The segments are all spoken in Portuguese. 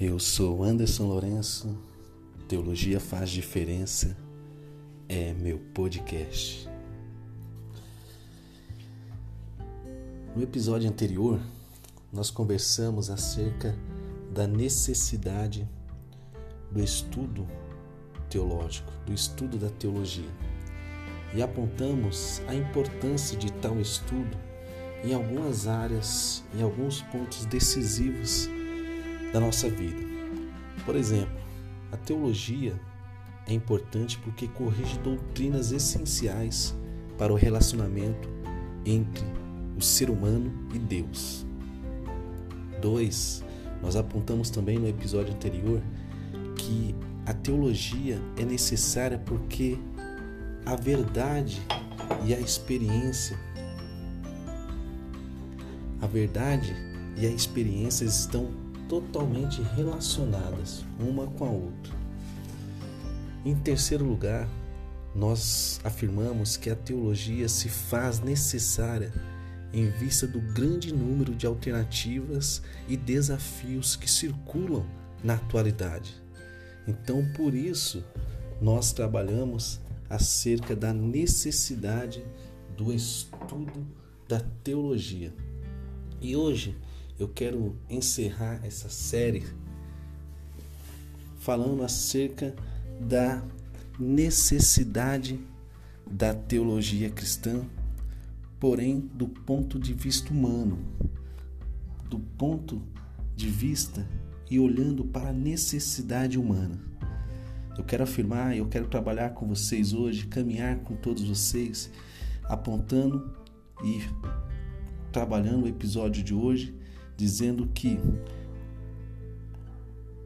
Eu sou Anderson Lourenço, Teologia Faz Diferença é meu podcast. No episódio anterior, nós conversamos acerca da necessidade do estudo teológico, do estudo da teologia, e apontamos a importância de tal estudo em algumas áreas, em alguns pontos decisivos da nossa vida. Por exemplo, a teologia é importante porque corrige doutrinas essenciais para o relacionamento entre o ser humano e Deus. 2. Nós apontamos também no episódio anterior que a teologia é necessária porque a verdade e a experiência a verdade e a experiência estão totalmente relacionadas uma com a outra. Em terceiro lugar, nós afirmamos que a teologia se faz necessária em vista do grande número de alternativas e desafios que circulam na atualidade. Então, por isso, nós trabalhamos acerca da necessidade do estudo da teologia. E hoje eu quero encerrar essa série falando acerca da necessidade da teologia cristã, porém do ponto de vista humano, do ponto de vista e olhando para a necessidade humana. Eu quero afirmar, eu quero trabalhar com vocês hoje, caminhar com todos vocês, apontando e trabalhando o episódio de hoje dizendo que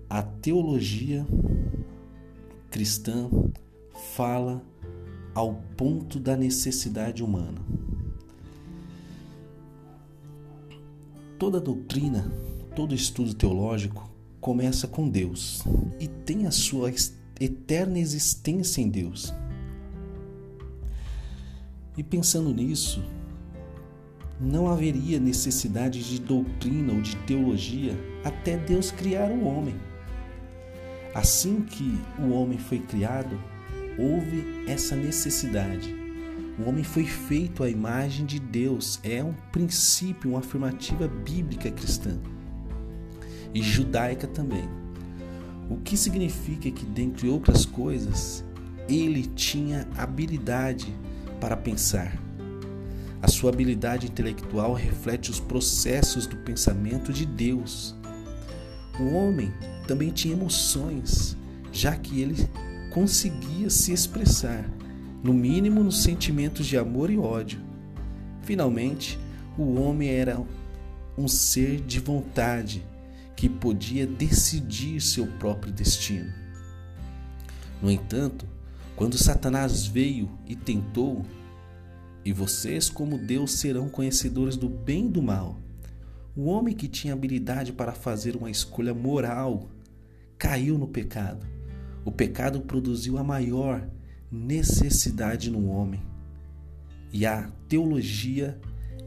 a teologia cristã fala ao ponto da necessidade humana. Toda doutrina, todo estudo teológico começa com Deus e tem a sua eterna existência em Deus. E pensando nisso, não haveria necessidade de doutrina ou de teologia até Deus criar o homem. Assim que o homem foi criado, houve essa necessidade. O homem foi feito à imagem de Deus, é um princípio, uma afirmativa bíblica cristã e judaica também. O que significa que, dentre outras coisas, ele tinha habilidade para pensar a sua habilidade intelectual reflete os processos do pensamento de Deus. O homem também tinha emoções, já que ele conseguia se expressar, no mínimo nos sentimentos de amor e ódio. Finalmente, o homem era um ser de vontade que podia decidir seu próprio destino. No entanto, quando Satanás veio e tentou, e vocês, como Deus, serão conhecedores do bem e do mal. O homem que tinha habilidade para fazer uma escolha moral caiu no pecado. O pecado produziu a maior necessidade no homem. E a teologia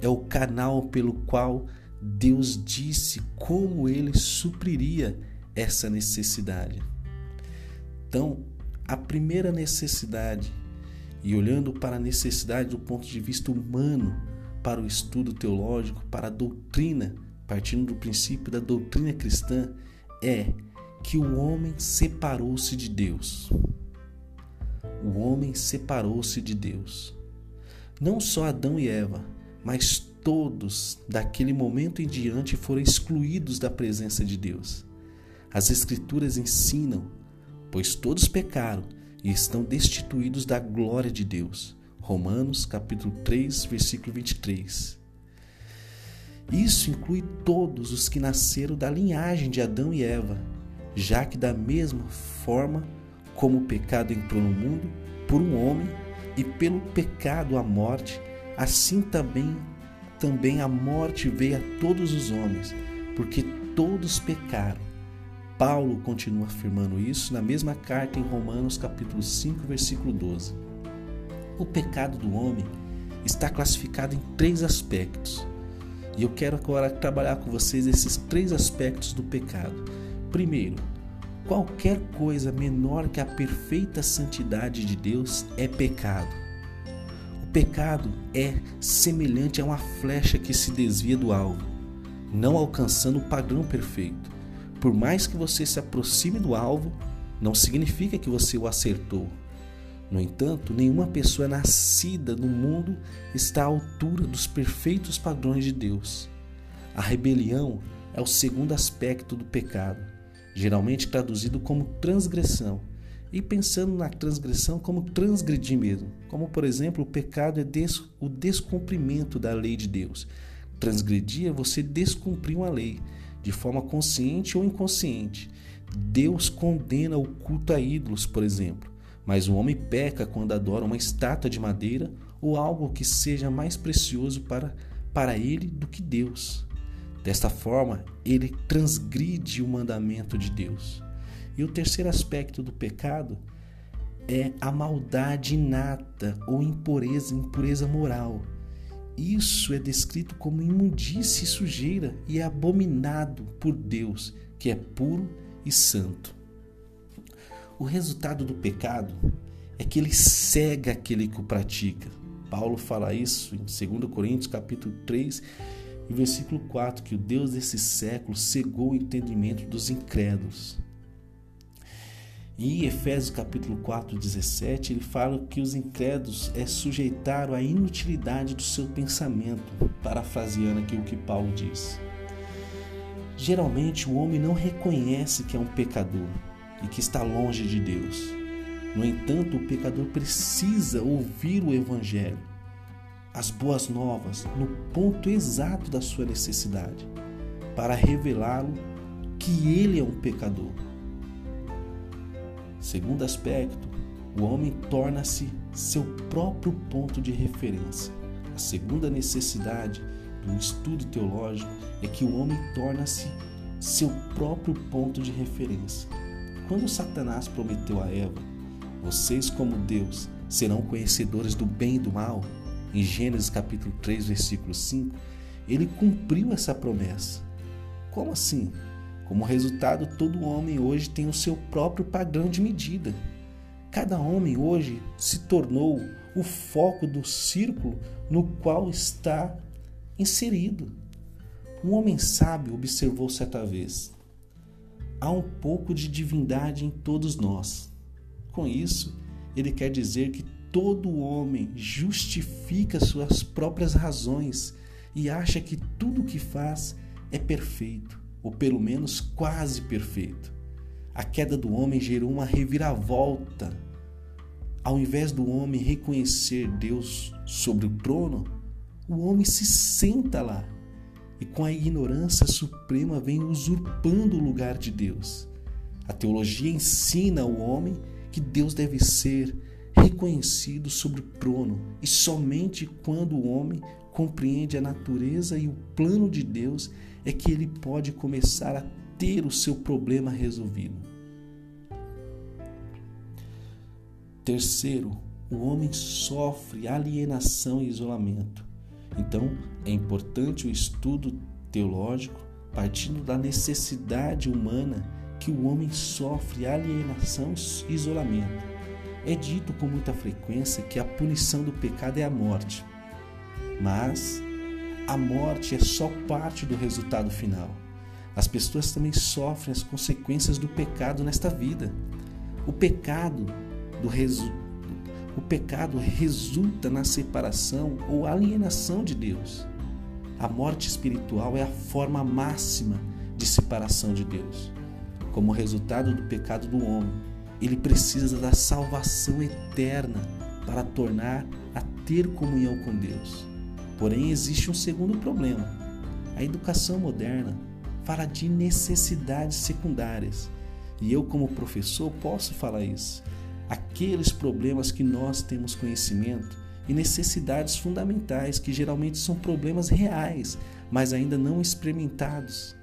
é o canal pelo qual Deus disse como ele supriria essa necessidade. Então, a primeira necessidade e olhando para a necessidade do ponto de vista humano para o estudo teológico, para a doutrina, partindo do princípio da doutrina cristã, é que o homem separou-se de Deus. O homem separou-se de Deus. Não só Adão e Eva, mas todos daquele momento em diante foram excluídos da presença de Deus. As Escrituras ensinam, pois todos pecaram e estão destituídos da glória de Deus. Romanos capítulo 3, versículo 23. Isso inclui todos os que nasceram da linhagem de Adão e Eva, já que da mesma forma como o pecado entrou no mundo por um homem e pelo pecado a morte, assim também também a morte veio a todos os homens, porque todos pecaram Paulo continua afirmando isso na mesma carta em Romanos capítulo 5, versículo 12. O pecado do homem está classificado em três aspectos. E eu quero agora trabalhar com vocês esses três aspectos do pecado. Primeiro, qualquer coisa menor que a perfeita santidade de Deus é pecado. O pecado é semelhante a uma flecha que se desvia do alvo, não alcançando o padrão perfeito. Por mais que você se aproxime do alvo, não significa que você o acertou. No entanto, nenhuma pessoa nascida no mundo está à altura dos perfeitos padrões de Deus. A rebelião é o segundo aspecto do pecado, geralmente traduzido como transgressão, e pensando na transgressão como transgredir mesmo, como por exemplo, o pecado é des o descumprimento da lei de Deus. Transgredir é você descumprir uma lei, de forma consciente ou inconsciente. Deus condena o culto a ídolos, por exemplo. Mas o homem peca quando adora uma estátua de madeira ou algo que seja mais precioso para, para ele do que Deus. Desta forma, ele transgride o mandamento de Deus. E o terceiro aspecto do pecado é a maldade inata ou impureza, impureza moral. Isso é descrito como imundície e sujeira e é abominado por Deus, que é puro e santo. O resultado do pecado é que ele cega aquele que o pratica. Paulo fala isso em 2 Coríntios capítulo 3 e versículo 4, que o Deus desse século cegou o entendimento dos incrédulos. E Efésios capítulo 4, 17, ele fala que os incrédulos é sujeitaram à inutilidade do seu pensamento, parafraseando aqui o que Paulo diz. Geralmente o homem não reconhece que é um pecador, e que está longe de Deus. No entanto, o pecador precisa ouvir o Evangelho, as boas novas, no ponto exato da sua necessidade, para revelá-lo que ele é um pecador. Segundo aspecto, o homem torna-se seu próprio ponto de referência. A segunda necessidade do estudo teológico é que o homem torna-se seu próprio ponto de referência. Quando Satanás prometeu a Eva, vocês como Deus serão conhecedores do bem e do mal, em Gênesis capítulo 3, versículo 5, ele cumpriu essa promessa. Como assim? Como resultado, todo homem hoje tem o seu próprio padrão de medida. Cada homem hoje se tornou o foco do círculo no qual está inserido. Um homem sábio observou certa vez: há um pouco de divindade em todos nós. Com isso, ele quer dizer que todo homem justifica suas próprias razões e acha que tudo o que faz é perfeito, ou pelo menos quase perfeito. A queda do homem gerou uma reviravolta. Ao invés do homem reconhecer Deus sobre o trono, o homem se senta lá e com a ignorância suprema vem usurpando o lugar de Deus. A teologia ensina ao homem que Deus deve ser reconhecido sobre o trono e somente quando o homem compreende a natureza e o plano de Deus é que ele pode começar a ter o seu problema resolvido. Terceiro, o homem sofre alienação e isolamento. Então, é importante o estudo teológico partindo da necessidade humana que o homem sofre alienação e isolamento. É dito com muita frequência que a punição do pecado é a morte. Mas a morte é só parte do resultado final. As pessoas também sofrem as consequências do pecado nesta vida. O pecado do resultado o pecado resulta na separação ou alienação de Deus. A morte espiritual é a forma máxima de separação de Deus. Como resultado do pecado do homem, ele precisa da salvação eterna para tornar a ter comunhão com Deus. Porém, existe um segundo problema. A educação moderna fala de necessidades secundárias. E eu, como professor, posso falar isso aqueles problemas que nós temos conhecimento e necessidades fundamentais que geralmente são problemas reais, mas ainda não experimentados.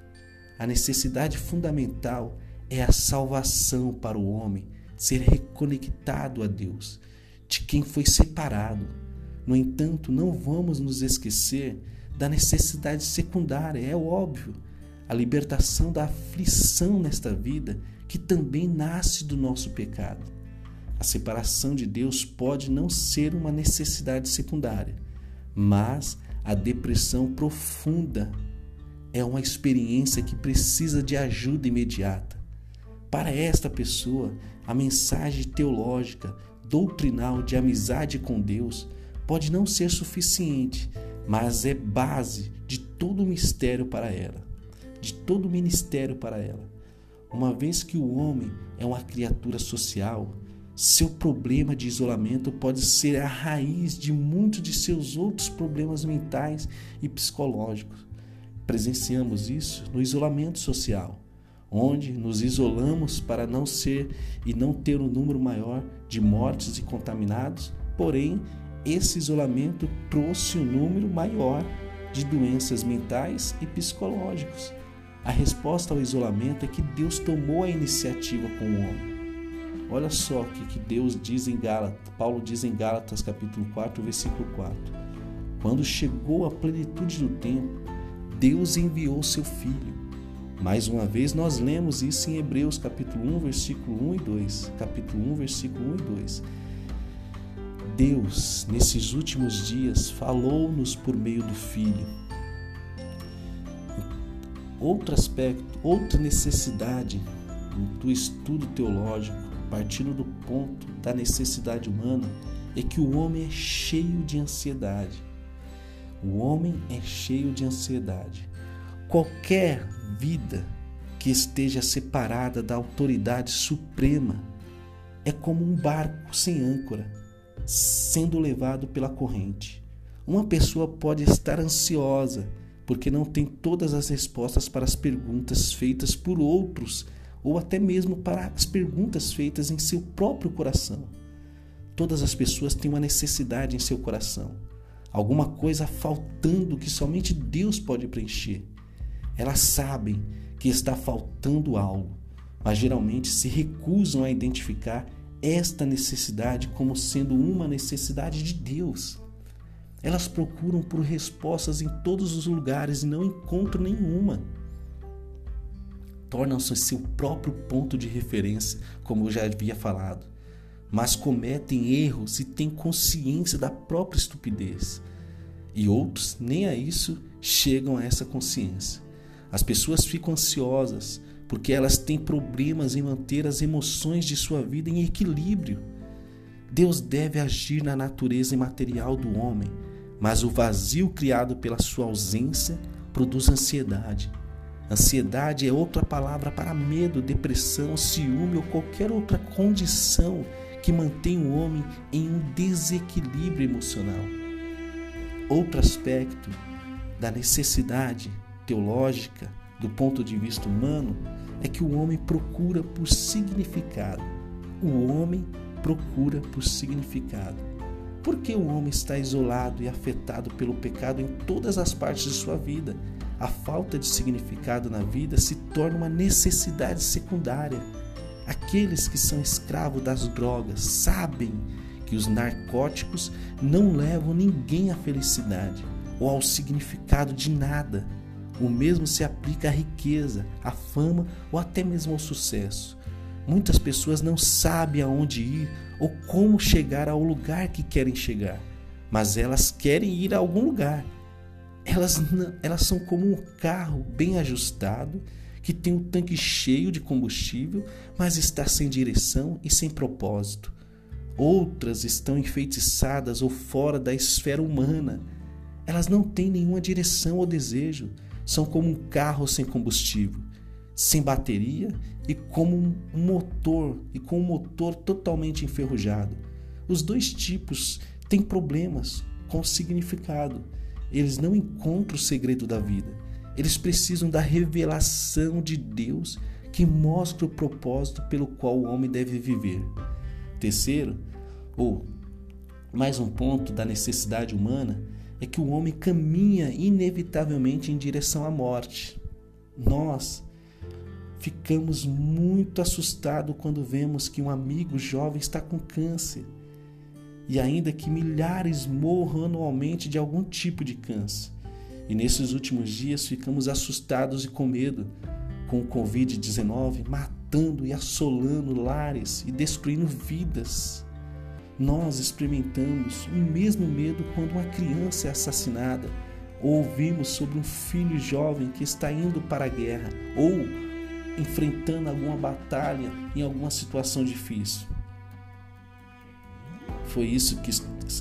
A necessidade fundamental é a salvação para o homem, ser reconectado a Deus, de quem foi separado. No entanto, não vamos nos esquecer da necessidade secundária, é óbvio, a libertação da aflição nesta vida que também nasce do nosso pecado. A separação de Deus pode não ser uma necessidade secundária, mas a depressão profunda é uma experiência que precisa de ajuda imediata. Para esta pessoa, a mensagem teológica, doutrinal de amizade com Deus pode não ser suficiente, mas é base de todo o mistério para ela, de todo o ministério para ela. Uma vez que o homem é uma criatura social, seu problema de isolamento pode ser a raiz de muitos de seus outros problemas mentais e psicológicos. Presenciamos isso no isolamento social onde nos isolamos para não ser e não ter um número maior de mortes e contaminados, porém, esse isolamento trouxe um número maior de doenças mentais e psicológicos. A resposta ao isolamento é que Deus tomou a iniciativa com o homem. Olha só o que Deus diz em Gálatas, Paulo diz em Gálatas capítulo 4, versículo 4. Quando chegou a plenitude do tempo, Deus enviou seu filho, mais uma vez, nós lemos isso em Hebreus capítulo 1, versículo 1 e 2. Capítulo 1, versículo 1 e 2. Deus, nesses últimos dias, falou-nos por meio do Filho. Outro aspecto, outra necessidade do estudo teológico, partindo do ponto da necessidade humana, é que o homem é cheio de ansiedade. O homem é cheio de ansiedade. Qualquer vida que esteja separada da autoridade suprema é como um barco sem âncora, sendo levado pela corrente. Uma pessoa pode estar ansiosa porque não tem todas as respostas para as perguntas feitas por outros ou até mesmo para as perguntas feitas em seu próprio coração. Todas as pessoas têm uma necessidade em seu coração, alguma coisa faltando que somente Deus pode preencher. Elas sabem que está faltando algo, mas geralmente se recusam a identificar esta necessidade como sendo uma necessidade de Deus. Elas procuram por respostas em todos os lugares e não encontram nenhuma. Tornam-se seu próprio ponto de referência, como eu já havia falado, mas cometem erros e têm consciência da própria estupidez. E outros nem a isso chegam a essa consciência. As pessoas ficam ansiosas porque elas têm problemas em manter as emoções de sua vida em equilíbrio. Deus deve agir na natureza imaterial do homem, mas o vazio criado pela sua ausência produz ansiedade. Ansiedade é outra palavra para medo, depressão, ciúme ou qualquer outra condição que mantém o homem em um desequilíbrio emocional. Outro aspecto da necessidade teológica, do ponto de vista humano, é que o homem procura por significado. O homem procura por significado. Por que o homem está isolado e afetado pelo pecado em todas as partes de sua vida? A falta de significado na vida se torna uma necessidade secundária. Aqueles que são escravos das drogas sabem que os narcóticos não levam ninguém à felicidade ou ao significado de nada. O mesmo se aplica à riqueza, à fama ou até mesmo ao sucesso. Muitas pessoas não sabem aonde ir ou como chegar ao lugar que querem chegar, mas elas querem ir a algum lugar. Elas, elas são como um carro bem ajustado que tem o um tanque cheio de combustível, mas está sem direção e sem propósito. Outras estão enfeitiçadas ou fora da esfera humana. Elas não têm nenhuma direção ou desejo são como um carro sem combustível, sem bateria e como um motor e com um motor totalmente enferrujado. Os dois tipos têm problemas com significado. Eles não encontram o segredo da vida. Eles precisam da revelação de Deus que mostra o propósito pelo qual o homem deve viver. Terceiro, ou mais um ponto da necessidade humana, é que o homem caminha inevitavelmente em direção à morte. Nós ficamos muito assustados quando vemos que um amigo jovem está com câncer. E ainda que milhares morram anualmente de algum tipo de câncer. E nesses últimos dias ficamos assustados e com medo com o Covid-19 matando e assolando lares e destruindo vidas. Nós experimentamos o mesmo medo quando uma criança é assassinada, ou ouvimos sobre um filho jovem que está indo para a guerra, ou enfrentando alguma batalha em alguma situação difícil. Foi isso que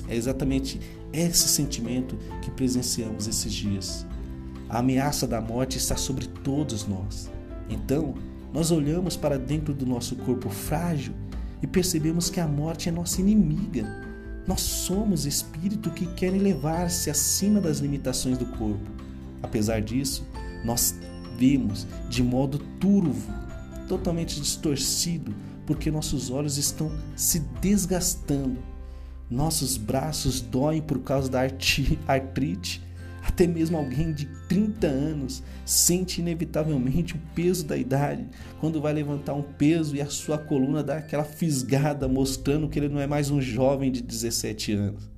é exatamente esse sentimento que presenciamos esses dias. A ameaça da morte está sobre todos nós. Então, nós olhamos para dentro do nosso corpo frágil e percebemos que a morte é nossa inimiga. Nós somos espírito que querem levar-se acima das limitações do corpo. Apesar disso, nós vemos de modo turvo, totalmente distorcido, porque nossos olhos estão se desgastando. Nossos braços doem por causa da artrite até mesmo alguém de 30 anos sente inevitavelmente o peso da idade quando vai levantar um peso e a sua coluna dá aquela fisgada, mostrando que ele não é mais um jovem de 17 anos.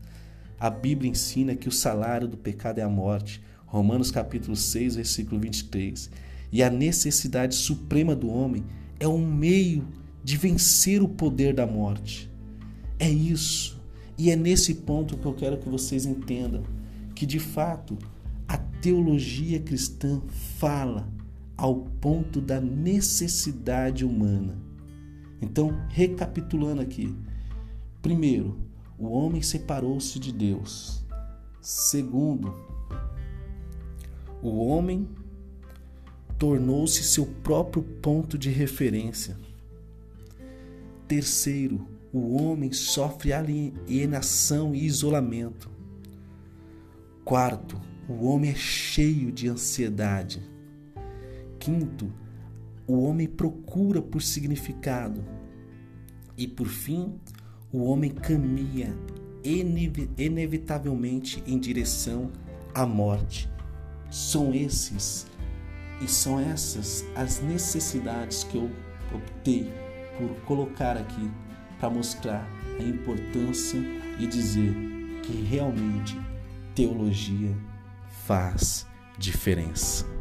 A Bíblia ensina que o salário do pecado é a morte. Romanos capítulo 6, versículo 23. E a necessidade suprema do homem é um meio de vencer o poder da morte. É isso. E é nesse ponto que eu quero que vocês entendam que de fato a teologia cristã fala ao ponto da necessidade humana. Então, recapitulando aqui: primeiro, o homem separou-se de Deus. Segundo, o homem tornou-se seu próprio ponto de referência. Terceiro, o homem sofre alienação e isolamento. Quarto, o homem é cheio de ansiedade. Quinto, o homem procura por significado. E por fim, o homem caminha inevitavelmente em direção à morte. São esses e são essas as necessidades que eu optei por colocar aqui para mostrar a importância e dizer que realmente teologia faz diferença.